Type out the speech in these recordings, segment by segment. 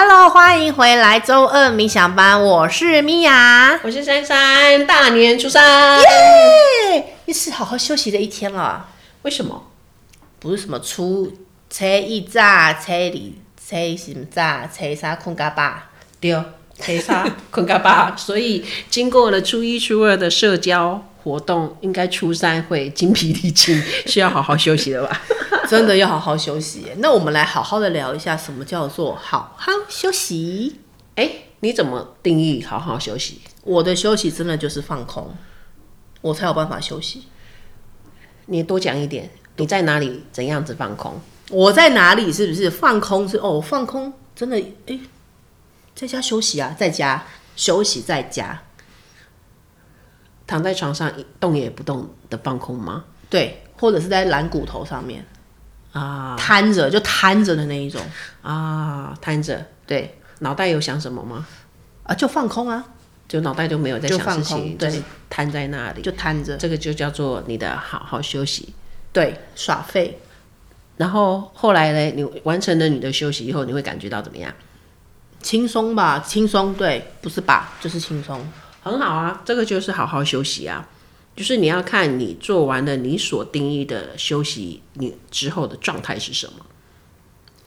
Hello，欢迎回来周二冥想班，我是米娅，我是珊珊，大年初三，耶，又是好好休息的一天了。为什么？不是什么初初一炸，初二初什么早，初三困嘎巴，对，初三困嘎巴。所以经过了初一、初二的社交活动，应该初三会精疲力尽，需要好好休息了吧？真的要好好休息。那我们来好好的聊一下，什么叫做好好休息？哎，你怎么定义好好休息？我的休息真的就是放空，我才有办法休息。你多讲一点，你在哪里？怎样子放空？我在哪里？是不是放空是？是哦，放空真的哎，在家休息啊，在家休息，在家躺在床上一动也不动的放空吗？对，或者是在懒骨头上面。啊，瘫着就瘫着的那一种啊，瘫着，对，脑袋有想什么吗？啊，就放空啊，就脑袋就没有在想事情，对，瘫在那里，就瘫着，这个就叫做你的好好休息，对，耍废。然后后来呢，你完成了你的休息以后，你会感觉到怎么样？轻松吧，轻松，对，不是吧，就是轻松，很好啊，这个就是好好休息啊。就是你要看你做完了你所定义的休息，你之后的状态是什么？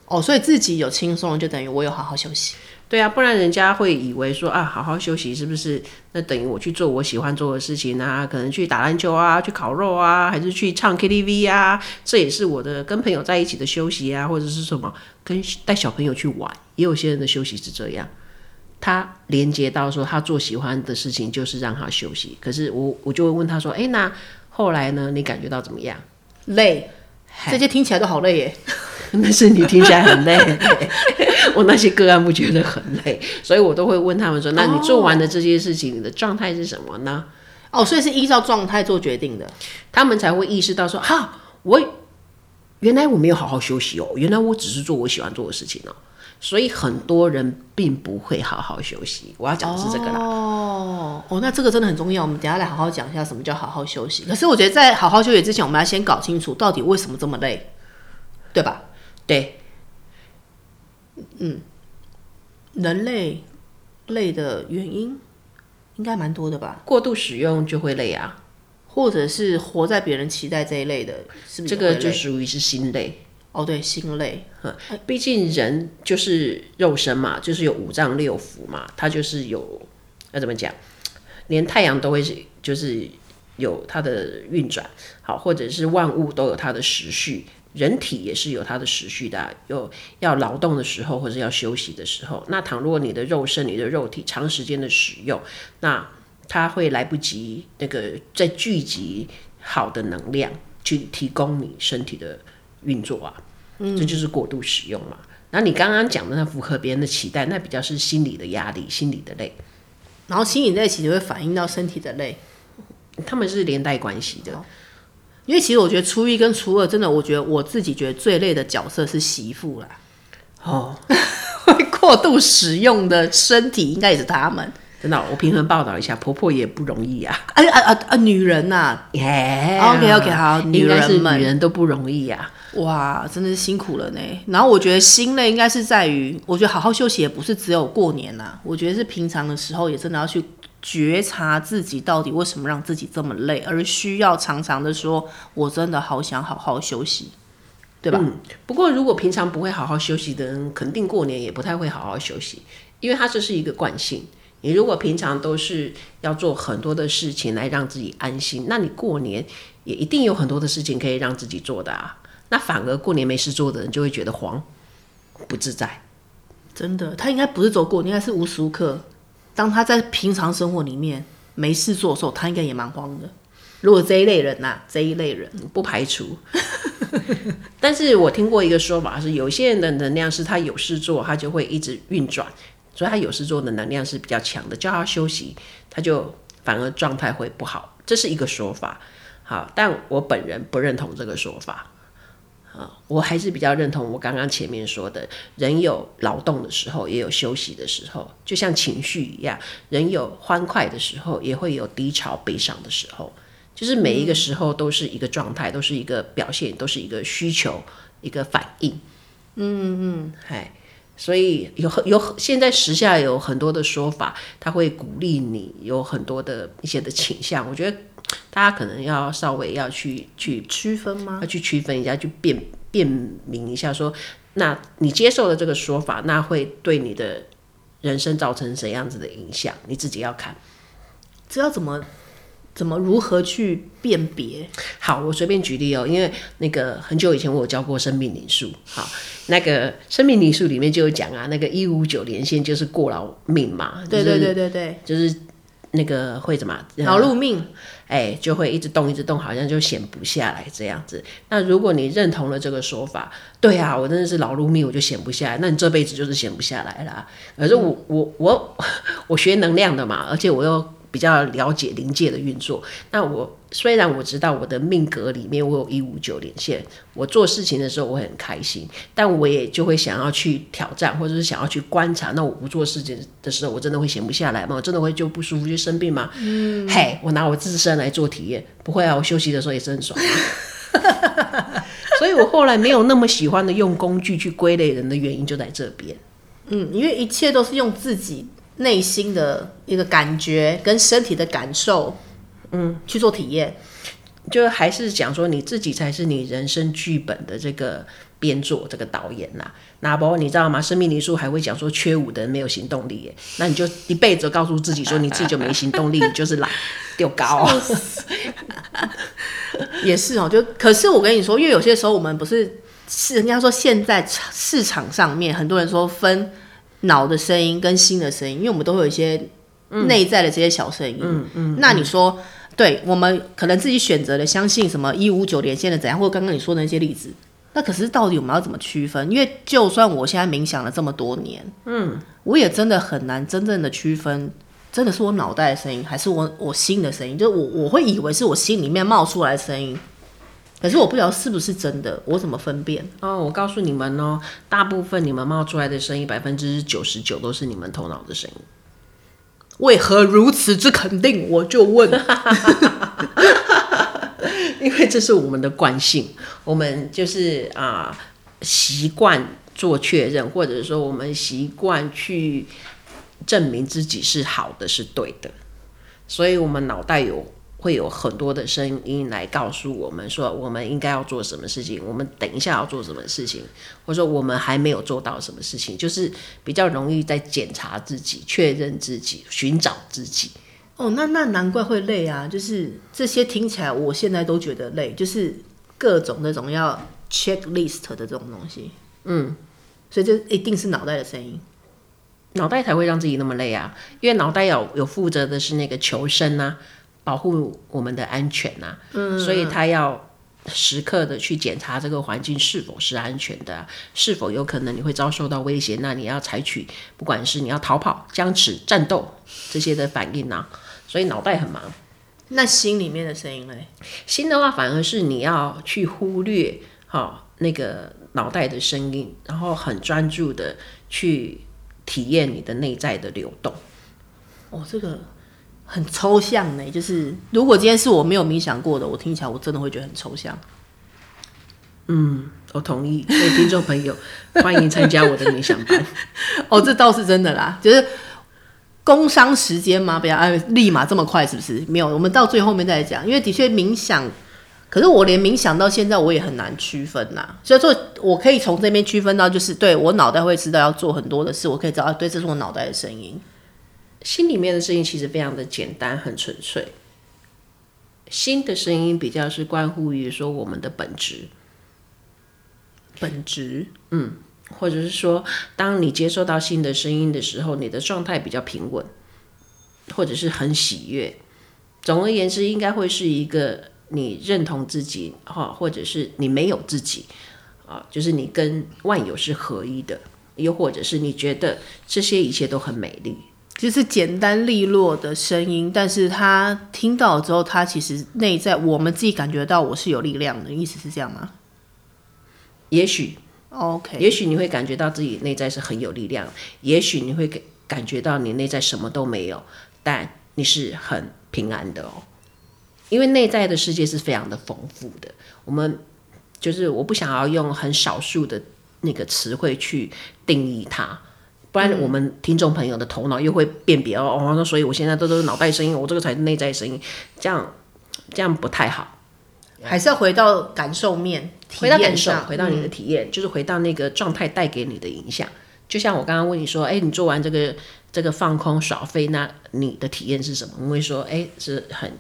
哦，所以自己有轻松，就等于我有好好休息。对啊，不然人家会以为说啊，好好休息是不是？那等于我去做我喜欢做的事情啊，可能去打篮球啊，去烤肉啊，还是去唱 KTV 啊？这也是我的跟朋友在一起的休息啊，或者是什么跟带小朋友去玩，也有些人的休息是这样。他连接到说，他做喜欢的事情就是让他休息。可是我我就会问他说：“哎，那后来呢？你感觉到怎么样？累？这些听起来都好累耶。那是你听起来很累。我那些个案不觉得很累，所以我都会问他们说：那你做完的这些事情，你的状态是什么呢？哦，所以是依照状态做决定的，他们才会意识到说：哈，我原来我没有好好休息哦，原来我只是做我喜欢做的事情哦。”所以很多人并不会好好休息。我要讲的是这个啦。哦哦，那这个真的很重要。我们等下来好好讲一下什么叫好好休息。可是我觉得在好好休息之前，我们要先搞清楚到底为什么这么累，对吧？对。嗯，人类累的原因应该蛮多的吧？过度使用就会累啊，或者是活在别人期待这一类的，是不是？这个就属于是心累。哦，对，心累，毕竟人就是肉身嘛，就是有五脏六腑嘛，它就是有，要怎么讲，连太阳都会是，就是有它的运转，好，或者是万物都有它的时序，人体也是有它的时序的，有要劳动的时候，或者要休息的时候。那倘若你的肉身、你的肉体长时间的使用，那它会来不及那个再聚集好的能量去提供你身体的。运作啊，嗯，这就是过度使用嘛。那你刚刚讲的那符合别人的期待，那比较是心理的压力、心理的累，然后心理累其实会反映到身体的累，他们是连带关系的。因为其实我觉得初一跟初二，真的，我觉得我自己觉得最累的角色是媳妇啦。哦，会过度使用的身体应该也是他们。真的，我平衡报道一下，婆婆也不容易啊！哎啊啊啊！女人呐、啊、，OK OK，好，女人是女人都不容易呀、啊！哇，真的是辛苦了呢。然后我觉得心累应该是在于，我觉得好好休息也不是只有过年呐、啊，我觉得是平常的时候也真的要去觉察自己到底为什么让自己这么累，而需要常常的说，我真的好想好好休息，对吧？嗯。不过如果平常不会好好休息的人，肯定过年也不太会好好休息，因为它这是一个惯性。你如果平常都是要做很多的事情来让自己安心，那你过年也一定有很多的事情可以让自己做的啊。那反而过年没事做的人就会觉得慌，不自在。真的，他应该不是走过，应该是无时无刻。当他在平常生活里面没事做的时候，他应该也蛮慌的。如果这一类人呐、啊，这一类人不排除。但是我听过一个说法是，有些人的能量是他有事做，他就会一直运转。所以他有时做的能量是比较强的，叫他休息，他就反而状态会不好，这是一个说法。好，但我本人不认同这个说法。啊，我还是比较认同我刚刚前面说的，人有劳动的时候，也有休息的时候，就像情绪一样，人有欢快的时候，也会有低潮、悲伤的时候，就是每一个时候都是一个状态，都是一个表现，都是一个需求，一个反应。嗯嗯，嗨。所以有有现在时下有很多的说法，他会鼓励你有很多的一些的倾向。我觉得大家可能要稍微要去去区分吗？要去区分一下，去辨辨明一下说，说那你接受了这个说法，那会对你的人生造成什么样子的影响？你自己要看，知道怎么。怎么如何去辨别？好，我随便举例哦，因为那个很久以前我有教过生命灵数，好，那个生命灵数里面就有讲啊，那个一五九连线就是过劳命嘛，对对对对对，就是那个会怎么劳碌命，哎，就会一直动一直动，好像就闲不下来这样子。那如果你认同了这个说法，对啊，我真的是劳碌命，我就闲不下来，那你这辈子就是闲不下来啦。可是我、嗯、我我 我学能量的嘛，而且我又。比较了解临界的运作，那我虽然我知道我的命格里面我有一五九连线，我做事情的时候我很开心，但我也就会想要去挑战，或者是想要去观察。那我不做事情的时候，我真的会闲不下来吗？我真的会就不舒服就生病吗？嗯，嘿，我拿我自身来做体验，不会啊，我休息的时候也是很爽。所以我后来没有那么喜欢的用工具去归类人的原因就在这边。嗯，因为一切都是用自己。内心的一个感觉跟身体的感受，嗯，去做体验，就还是讲说你自己才是你人生剧本的这个编作这个导演呐。那包括你知道吗？生命灵数还会讲说缺五的人没有行动力耶，那你就一辈子告诉自己说你自己就没行动力，你就是懒丢高。也是哦，就可是我跟你说，因为有些时候我们不是是人家说现在市场上面很多人说分。脑的声音跟心的声音，因为我们都会有一些内在的这些小声音。嗯嗯。那你说，嗯、对我们可能自己选择的相信什么一五九连线的怎样，或者刚刚你说的那些例子，那可是到底我们要怎么区分？因为就算我现在冥想了这么多年，嗯，我也真的很难真正的区分，真的是我脑袋的声音，还是我我心的声音？就我我会以为是我心里面冒出来的声音。可是我不知道是不是真的，我怎么分辨？哦，我告诉你们哦，大部分你们冒出来的声音，百分之九十九都是你们头脑的声音。为何如此之肯定？我就问，因为这是我们的惯性，我们就是啊习惯做确认，或者说我们习惯去证明自己是好的，是对的，所以我们脑袋有。会有很多的声音来告诉我们说，我们应该要做什么事情，我们等一下要做什么事情，或者说我们还没有做到什么事情，就是比较容易在检查自己、确认自己、寻找自己。哦，那那难怪会累啊！就是这些听起来，我现在都觉得累，就是各种那种要 checklist 的这种东西。嗯，所以这一定是脑袋的声音，脑袋才会让自己那么累啊！因为脑袋有有负责的是那个求生啊。保护我们的安全呐、啊，嗯，所以他要时刻的去检查这个环境是否是安全的，是否有可能你会遭受到威胁，那你要采取不管是你要逃跑、僵持、战斗这些的反应啊。所以脑袋很忙。那心里面的声音呢？心的话，反而是你要去忽略哈那个脑袋的声音，然后很专注的去体验你的内在的流动。哦，这个。很抽象呢，就是如果今天是我没有冥想过的，我听起来我真的会觉得很抽象。嗯，我同意。所以听众朋友，欢迎参加我的冥想班。哦，这倒是真的啦，就是工伤时间吗，不要哎，立马这么快是不是？没有，我们到最后面再讲。因为的确冥想，可是我连冥想到现在我也很难区分呐。所以说，我可以从这边区分到，就是对我脑袋会知道要做很多的事，我可以知道，对，这是我脑袋的声音。心里面的声音其实非常的简单，很纯粹。心的声音比较是关乎于说我们的本质，本质，嗯，或者是说，当你接受到心的声音的时候，你的状态比较平稳，或者是很喜悦。总而言之，应该会是一个你认同自己，哈，或者是你没有自己，啊，就是你跟万有是合一的，又或者是你觉得这些一切都很美丽。就是简单利落的声音，但是他听到之后，他其实内在我们自己感觉到我是有力量的，意思是这样吗？也许，OK，也许你会感觉到自己内在是很有力量，也许你会感感觉到你内在什么都没有，但你是很平安的哦，因为内在的世界是非常的丰富的。我们就是我不想要用很少数的那个词汇去定义它，不然我们听众朋友的头脑又会辨别哦。那、哦、所以我现在都都是脑袋声音，我这个才是内在声音，这样这样不太好。还是要回到感受面，回到感受，回到你的体验，嗯、就是回到那个状态带给你的影响。就像我刚刚问你说，哎，你做完这个这个放空耍飞，那你的体验是什么？我会说，哎，是很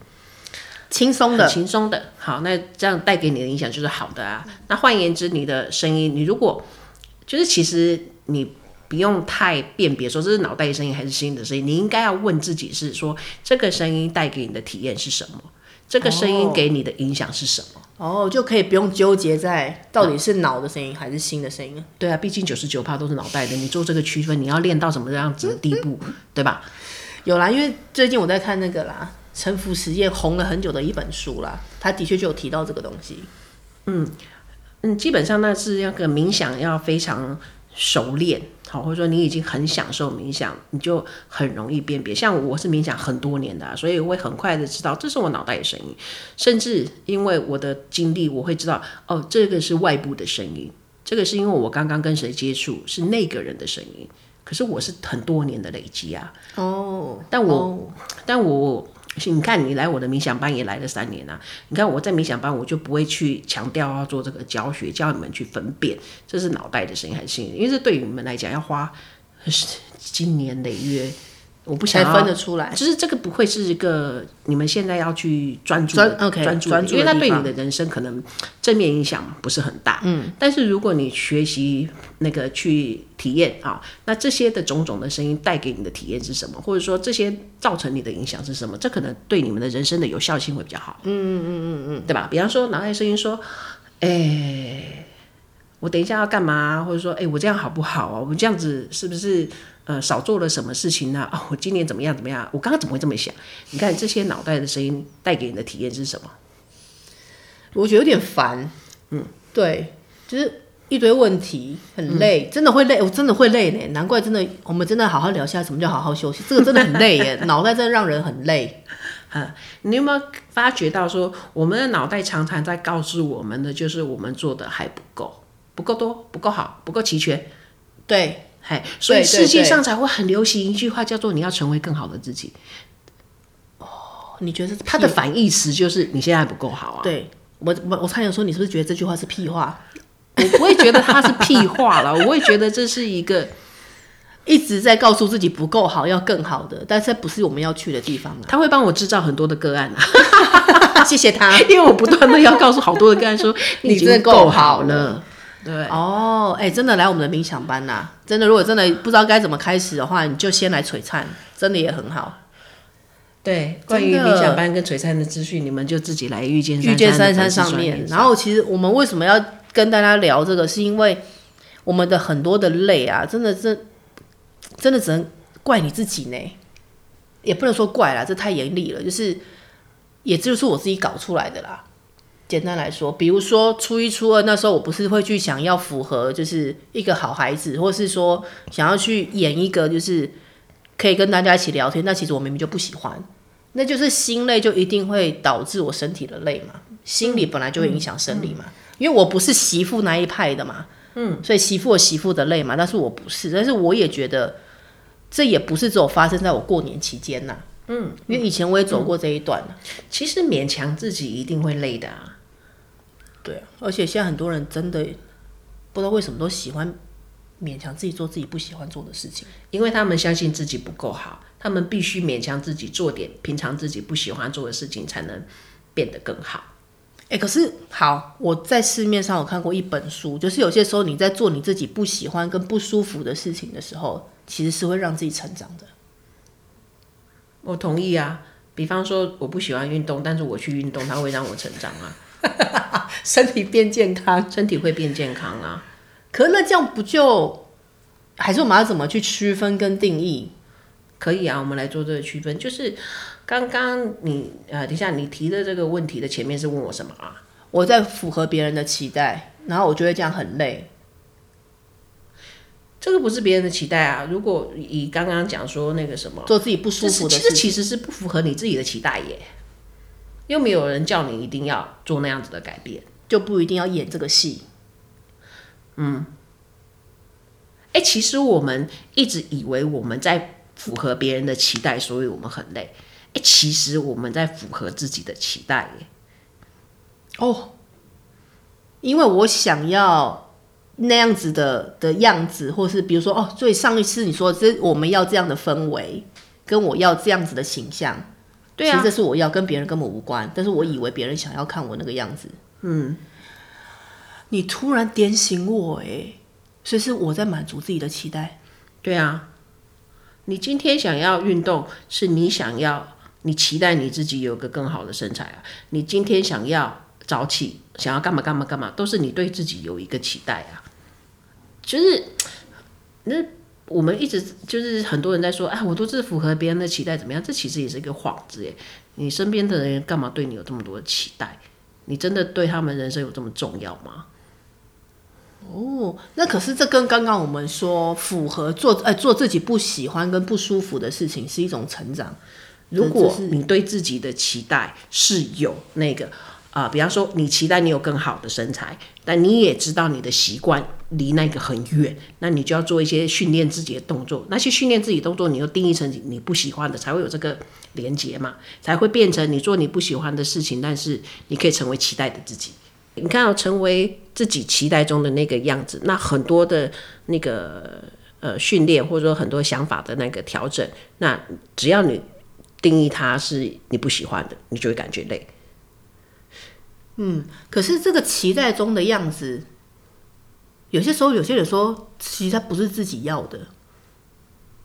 轻松的，轻松的。好，那这样带给你的影响就是好的啊。那换言之，你的声音，你如果就是其实你不用太辨别说这是脑袋的声音还是心的声音，你应该要问自己是说这个声音带给你的体验是什么？这个声音给你的影响是什么？哦，就可以不用纠结在到底是脑的声音还是心的声音。对啊，毕竟九十九趴都是脑袋的，你做这个区分，你要练到什么样子的地步，对吧？有啦，因为最近我在看那个啦，沉浮实验红了很久的一本书啦，他的确就有提到这个东西。嗯嗯，基本上那是那个冥想要非常熟练。好，或者说你已经很享受冥想，你就很容易辨别。像我是冥想很多年的啊，所以我会很快的知道这是我脑袋的声音。甚至因为我的经历，我会知道哦，这个是外部的声音，这个是因为我刚刚跟谁接触，是那个人的声音。可是我是很多年的累积啊。哦，但我，哦、但我。你看，你来我的冥想班也来了三年了。你看我在冥想班，我就不会去强调要做这个教学，教你们去分辨这是脑袋的声音还是心，因为这对于你们来讲要花经年累月。我不想分得出来，就是这个不会是一个你们现在要去专注专 OK 专注，因为它对你的人生可能正面影响不是很大。嗯，但是如果你学习那个去体验啊，那这些的种种的声音带给你的体验是什么？或者说这些造成你的影响是什么？这可能对你们的人生的有效性会比较好。嗯嗯嗯嗯嗯，对吧？比方说脑袋声音说，哎、欸，我等一下要干嘛？或者说，哎、欸，我这样好不好啊？我们这样子是不是？呃，少做了什么事情呢？哦，我今年怎么样怎么样？我刚刚怎么会这么想？你看这些脑袋的声音带给你的体验是什么？我觉得有点烦。嗯，对，就是一堆问题，很累，嗯、真的会累，我真的会累呢。难怪真的，我们真的好好聊一下什么叫好好休息。这个 真的很累耶，脑袋真的让人很累。啊，你有没有发觉到说，我们的脑袋常常在告诉我们的，就是我们做的还不够，不够多，不够好，不够齐全。对。嘿，所以世界上才会很流行一句话，叫做“你要成为更好的自己”。哦，你觉得他的反义词就是你现在还不够好啊？对我，我我差点说，你是不是觉得这句话是屁话？我不会觉得它是屁话了，我会觉得这是一个一直在告诉自己不够好，要更好的，但是不是我们要去的地方啊。他会帮我制造很多的个案啊，谢谢他，因为我不断的要告诉好多的个案说，你真的够好了。对哦，哎、欸，真的来我们的冥想班呐、啊！真的，如果真的不知道该怎么开始的话，你就先来璀璨，真的也很好。对，关于冥想班跟璀璨的资讯，你们就自己来遇见遇见珊珊上面。然后，其实我们为什么要跟大家聊这个，是因为我们的很多的累啊，真的是真的只能怪你自己呢，也不能说怪啦，这太严厉了，就是也就是我自己搞出来的啦。简单来说，比如说初一、初二那时候，我不是会去想要符合，就是一个好孩子，或是说想要去演一个，就是可以跟大家一起聊天。但其实我明明就不喜欢，那就是心累就一定会导致我身体的累嘛。心理本来就会影响生理嘛，因为我不是媳妇那一派的嘛，嗯，所以媳妇有媳妇的累嘛，但是我不是，但是我也觉得这也不是只有发生在我过年期间呐，嗯，因为以前我也走过这一段、其实勉强自己一定会累的啊。对啊，而且现在很多人真的不知道为什么都喜欢勉强自己做自己不喜欢做的事情，因为他们相信自己不够好，他们必须勉强自己做点平常自己不喜欢做的事情，才能变得更好。哎，可是好，我在市面上有看过一本书，就是有些时候你在做你自己不喜欢跟不舒服的事情的时候，其实是会让自己成长的。我同意啊，比方说我不喜欢运动，但是我去运动，它会让我成长啊。身体变健康，身体会变健康啊。可是那这样不就还是我们要怎么去区分跟定义？可以啊，我们来做这个区分。就是刚刚你呃，等一下你提的这个问题的前面是问我什么啊？我在符合别人的期待，然后我觉得这样很累。这个不是别人的期待啊。如果以刚刚讲说那个什么，做自己不舒服的事，其实其实是不符合你自己的期待耶。又没有人叫你一定要做那样子的改变，就不一定要演这个戏。嗯，哎、欸，其实我们一直以为我们在符合别人的期待，所以我们很累。哎、欸，其实我们在符合自己的期待耶。哦，因为我想要那样子的的样子，或是比如说哦，所以上一次你说这我们要这样的氛围，跟我要这样子的形象，对啊，其实这是我要跟别人根本无关，但是我以为别人想要看我那个样子。嗯，你突然点醒我，哎，所以是我在满足自己的期待。对啊，你今天想要运动，是你想要，你期待你自己有个更好的身材啊。你今天想要。早起想要干嘛干嘛干嘛，都是你对自己有一个期待啊。就是那我们一直就是很多人在说，哎，我都是符合别人的期待，怎么样？这其实也是一个幌子耶。你身边的人干嘛对你有这么多的期待？你真的对他们人生有这么重要吗？哦，那可是这跟刚刚我们说符合做哎做自己不喜欢跟不舒服的事情是一种成长。如果你对自己的期待是有那个。啊、呃，比方说，你期待你有更好的身材，但你也知道你的习惯离那个很远，那你就要做一些训练自己的动作。那些训练自己动作，你又定义成你不喜欢的，才会有这个连接嘛，才会变成你做你不喜欢的事情，但是你可以成为期待的自己。你看要成为自己期待中的那个样子，那很多的那个呃训练，或者说很多想法的那个调整，那只要你定义它是你不喜欢的，你就会感觉累。嗯，可是这个期待中的样子，有些时候有些人说，其实他不是自己要的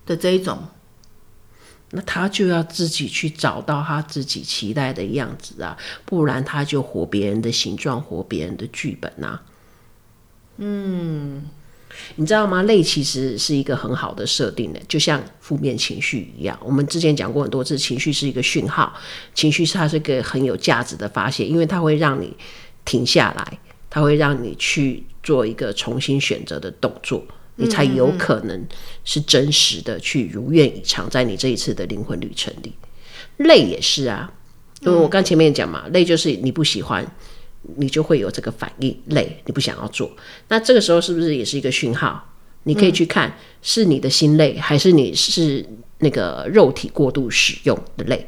的这一种，那他就要自己去找到他自己期待的样子啊，不然他就活别人的形状，活别人的剧本啊。嗯。你知道吗？累其实是一个很好的设定的，就像负面情绪一样。我们之前讲过很多次，情绪是一个讯号，情绪是它是一个很有价值的发泄，因为它会让你停下来，它会让你去做一个重新选择的动作，你才有可能是真实的去如愿以偿，在你这一次的灵魂旅程里。累也是啊，因为我刚前面讲嘛，累就是你不喜欢。你就会有这个反应，累，你不想要做。那这个时候是不是也是一个讯号？你可以去看，是你的心累，还是你是那个肉体过度使用的累？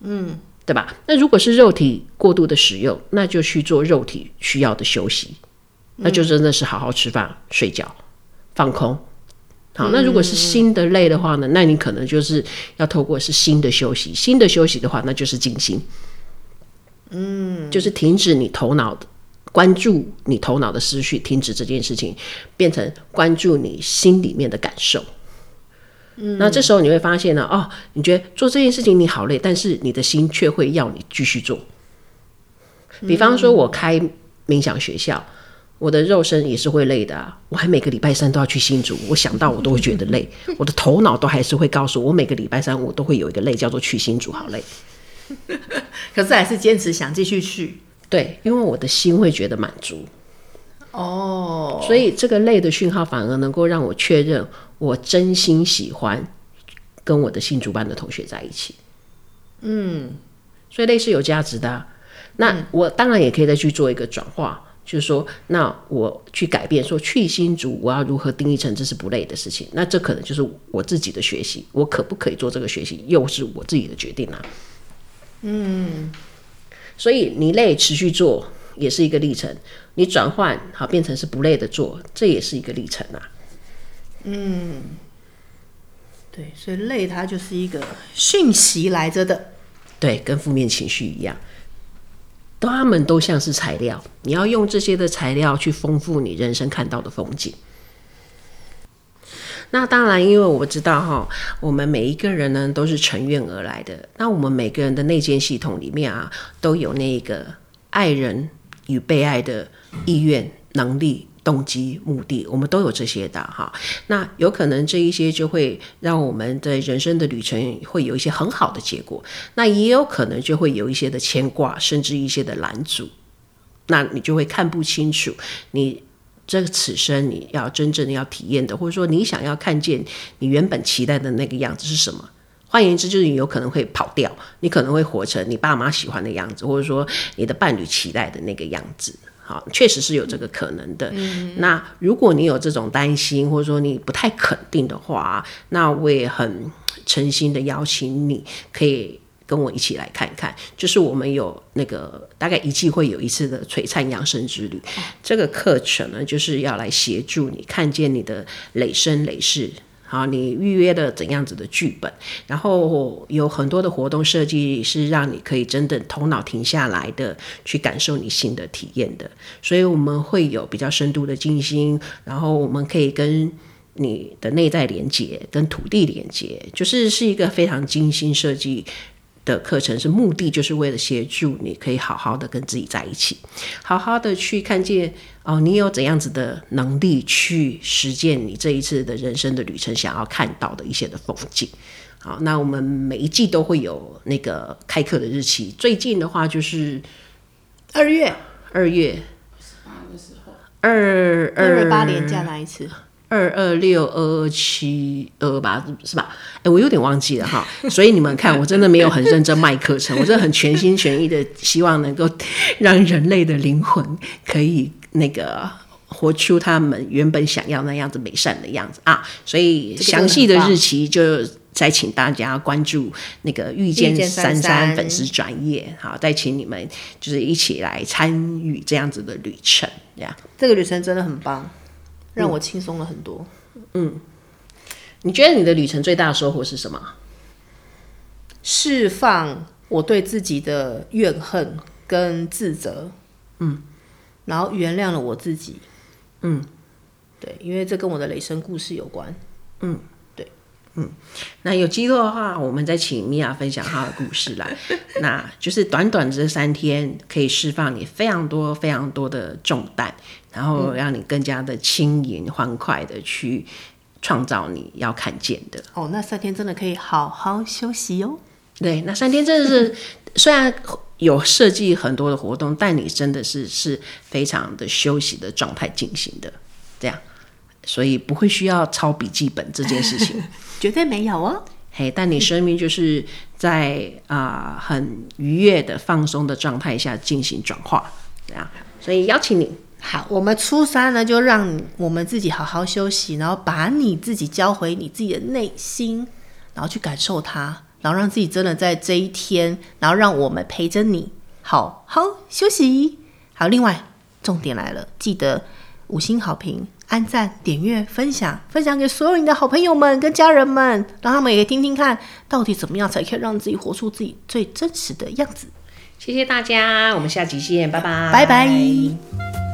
嗯，对吧？那如果是肉体过度的使用，那就去做肉体需要的休息，那就真的是好好吃饭、睡觉、放空。好，那如果是心的累的话呢？那你可能就是要透过是心的休息，心的休息的话，那就是静心。嗯，就是停止你头脑的关注，你头脑的思绪，停止这件事情，变成关注你心里面的感受。嗯，那这时候你会发现呢，哦，你觉得做这件事情你好累，但是你的心却会要你继续做。比方说，我开冥想学校，我的肉身也是会累的啊。我还每个礼拜三都要去新竹，我想到我都会觉得累，我的头脑都还是会告诉我，我每个礼拜三我都会有一个累，叫做去新竹，好累。可是还是坚持想继续去，对，因为我的心会觉得满足。哦，所以这个累的讯号反而能够让我确认，我真心喜欢跟我的新主班的同学在一起。嗯，所以类似有价值的啊。那我当然也可以再去做一个转化，就是说，那我去改变，说去新竹，我要如何定义成这是不累的事情？那这可能就是我自己的学习，我可不可以做这个学习，又是我自己的决定啊。嗯，所以你累持续做也是一个历程，你转换好变成是不累的做，这也是一个历程啊。嗯，对，所以累它就是一个讯息来着的，对，跟负面情绪一样，他们都像是材料，你要用这些的材料去丰富你人生看到的风景。那当然，因为我知道哈，我们每一个人呢都是乘愿而来的。那我们每个人的内建系统里面啊，都有那个爱人与被爱的意愿、能力、动机、目的，我们都有这些的哈。那有可能这一些就会让我们的人生的旅程会有一些很好的结果。那也有可能就会有一些的牵挂，甚至一些的拦阻。那你就会看不清楚你。这个此生你要真正的要体验的，或者说你想要看见你原本期待的那个样子是什么？换言之，就是你有可能会跑掉，你可能会活成你爸妈喜欢的样子，或者说你的伴侣期待的那个样子。好，确实是有这个可能的。嗯、那如果你有这种担心，或者说你不太肯定的话，那我也很诚心的邀请你，可以跟我一起来看看。就是我们有那个大概一季会有一次的璀璨养生之旅，哦、这个课程呢，就是要来协助你看见你的累生累世。好，你预约的怎样子的剧本，然后有很多的活动设计是让你可以真的头脑停下来的去感受你新的体验的，所以我们会有比较深度的静心，然后我们可以跟你的内在连接，跟土地连接，就是是一个非常精心设计。的课程是目的，就是为了协助你可以好好的跟自己在一起，好好的去看见哦，你有怎样子的能力去实践你这一次的人生的旅程想要看到的一些的风景。好，那我们每一季都会有那个开课的日期，最近的话就是二月，二月二二二八年假那一次。二二六二二七二八是吧？哎、欸，我有点忘记了哈。所以你们看，我真的没有很认真卖课程，我真的很全心全意的希望能够让人类的灵魂可以那个活出他们原本想要那样子美善的样子啊。所以详细的日期就再请大家关注那个遇见珊珊粉丝专业，好，再请你们就是一起来参与这样子的旅程，这样。这个旅程真的很棒。让我轻松了很多。嗯，你觉得你的旅程最大的收获是什么？释放我对自己的怨恨跟自责。嗯，然后原谅了我自己。嗯，对，因为这跟我的雷声故事有关。嗯，对，嗯，那有机会的话，我们再请米娅分享她的故事来。那就是短短这三天，可以释放你非常多、非常多的重担。然后让你更加的轻盈欢快的去创造你要看见的哦，那三天真的可以好好休息哦。对，那三天真的是虽然有设计很多的活动，但你真的是是非常的休息的状态进行的，这样，所以不会需要抄笔记本这件事情，绝对没有哦。嘿，但你生命就是在啊、呃、很愉悦的放松的状态下进行转化，这样，所以邀请你。好，我们初三呢，就让我们自己好好休息，然后把你自己交回你自己的内心，然后去感受它，然后让自己真的在这一天，然后让我们陪着你，好好休息。好，另外重点来了，记得五星好评、按赞、点阅、分享，分享给所有你的好朋友们跟家人们，让他们也听听看，到底怎么样才可以让自己活出自己最真实的样子。谢谢大家，我们下集见，拜拜，拜拜。